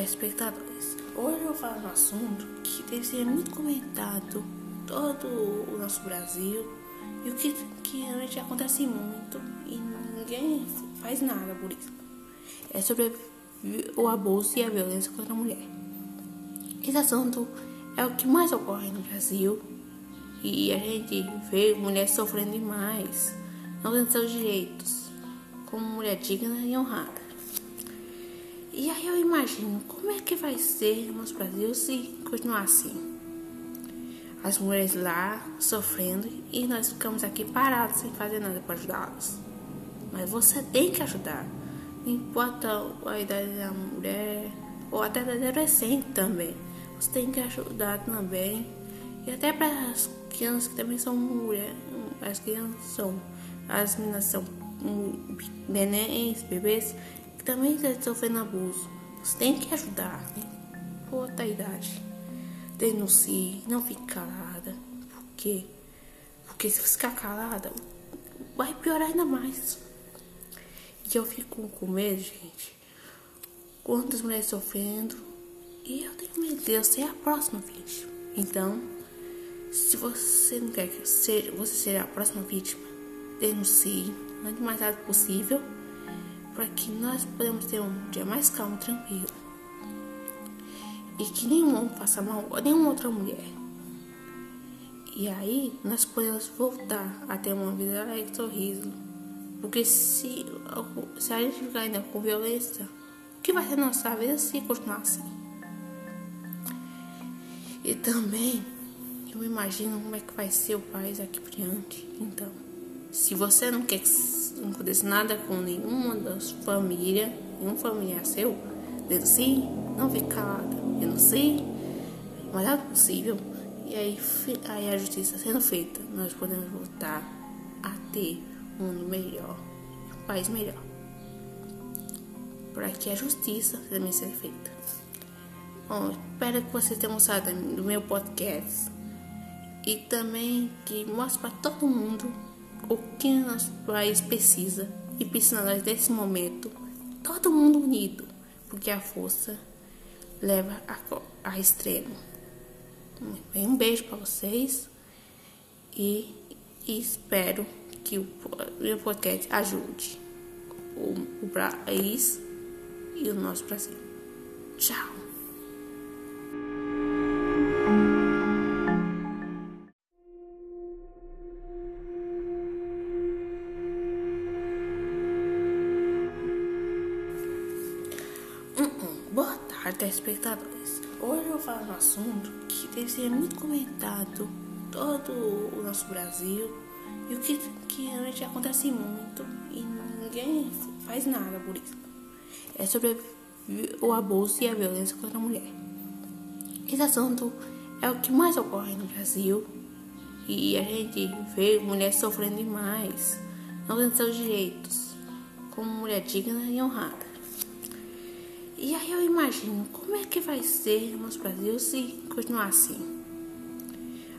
telespectadores. Hoje eu falar um assunto que deve ser muito comentado todo o nosso Brasil e o que, que realmente acontece muito e ninguém faz nada por isso. É sobre o abuso e a violência contra a mulher. Esse assunto é o que mais ocorre no Brasil e a gente vê mulheres sofrendo demais, não tendo seus direitos, como mulher digna e honrada. E aí eu imagino como é que vai ser no nosso Brasil se continuar assim. As mulheres lá sofrendo e nós ficamos aqui parados sem fazer nada para ajudá-las. Mas você tem que ajudar. Não importa a idade da mulher ou até da adolescente também. Você tem que ajudar também. E até para as crianças que também são mulheres. As crianças são. As meninas são nenéns, bebês também está sofrendo abuso. Você tem que ajudar, né? Por outra idade. Denuncie, não fique calada. Por quê? Porque se ficar calada, vai piorar ainda mais. E eu fico com medo, gente. Quantas mulheres sofrendo. E eu tenho medo de eu ser a próxima vítima. Então, se você não quer que você seja a próxima vítima, denuncie, o mais rápido possível para que nós podemos ter um dia mais calmo, tranquilo. E que nenhum homem faça mal a nenhuma outra mulher. E aí nós podemos voltar a ter uma vida alegre, sorriso. Porque se, se a gente ficar ainda com violência, o que vai ser nossa vida se continuar assim? E também eu imagino como é que vai ser o país aqui por diante. Então, se você não quer não aconteça nada com nenhuma das famílias, nenhum familiar seu, denuncie, não fique calada, denuncie, o mais rápido possível. E aí, aí a justiça sendo feita, nós podemos voltar a ter um mundo melhor, um país melhor. Para que a justiça também seja feita. Bom, espero que vocês tenham gostado do meu podcast. E também que mostre para todo mundo o que nosso país precisa e precisa nós desse momento, todo mundo unido, porque a força leva a, a extremo. Um beijo para vocês e, e, espero que o meu podcast ajude o, o país e o nosso Brasil. Tchau! Telespectadores. Hoje eu vou falar um assunto que deve ser muito comentado todo o nosso Brasil e o que, que realmente acontece muito e ninguém faz nada por isso. É sobre o abuso e a violência contra a mulher. Esse assunto é o que mais ocorre no Brasil e a gente vê mulheres sofrendo demais, não tendo seus direitos, como mulher digna e honrada. E aí eu imagino como é que vai ser no nosso Brasil se continuar assim.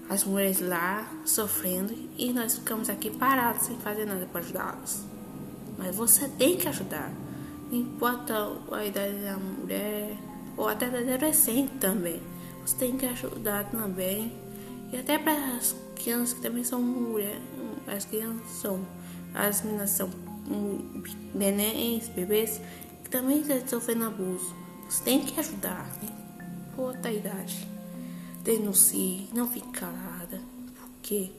As mulheres lá sofrendo e nós ficamos aqui parados sem fazer nada para ajudá-las. Mas você tem que ajudar. Não importa a idade da mulher ou até da adolescente também. Você tem que ajudar também. E até para as crianças que também são mulheres. As crianças são. As meninas são nenéns, bebês também está sofrendo abuso. Você tem que ajudar, né? Por outra idade. Denuncie, não fique calada. Por quê?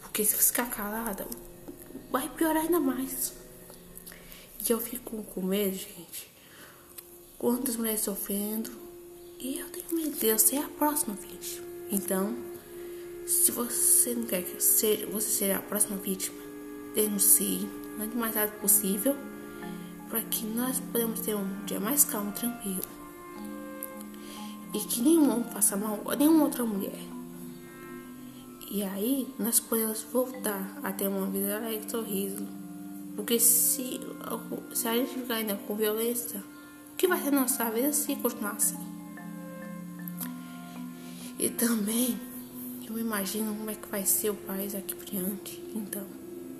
Porque se você ficar calada, vai piorar ainda mais. E eu fico com medo, gente. Quantas mulheres sofrendo. E eu tenho medo de eu ser a próxima vítima. Então, se você não quer que você seja a próxima vítima, denuncie o mais rápido possível para que nós podemos ter um dia mais calmo, tranquilo. E que nenhum homem faça mal a nenhuma outra mulher. E aí nós podemos voltar a ter uma vida alegre, sorriso. Porque se, se a gente ficar ainda com violência, o que vai ser nossa vida se continuar assim? E também eu imagino como é que vai ser o país aqui por diante. Então,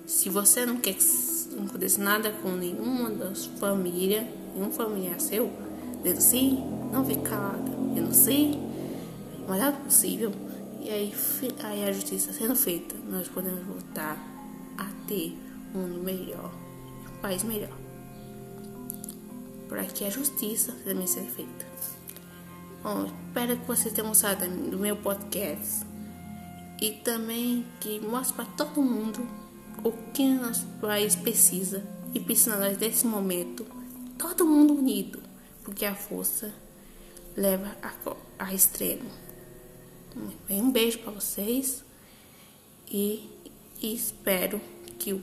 se você não quer não aconteça nada com nenhuma das famílias, nenhum familiar seu, denuncie, não fique calada. Sei, o melhor possível. E aí, aí a justiça sendo feita, nós podemos voltar a ter um mundo melhor, um país melhor. Para que a justiça também seja feita. Bom, espero que vocês tenham gostado do meu podcast. E também que mostre para todo mundo o que nosso país precisa. E precisa nós desse momento. Todo mundo unido. Porque a força leva a, a extremo. Um beijo para vocês. E, e, espero que o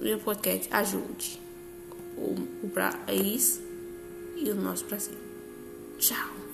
meu podcast ajude o, o país e o nosso Brasil. Tchau.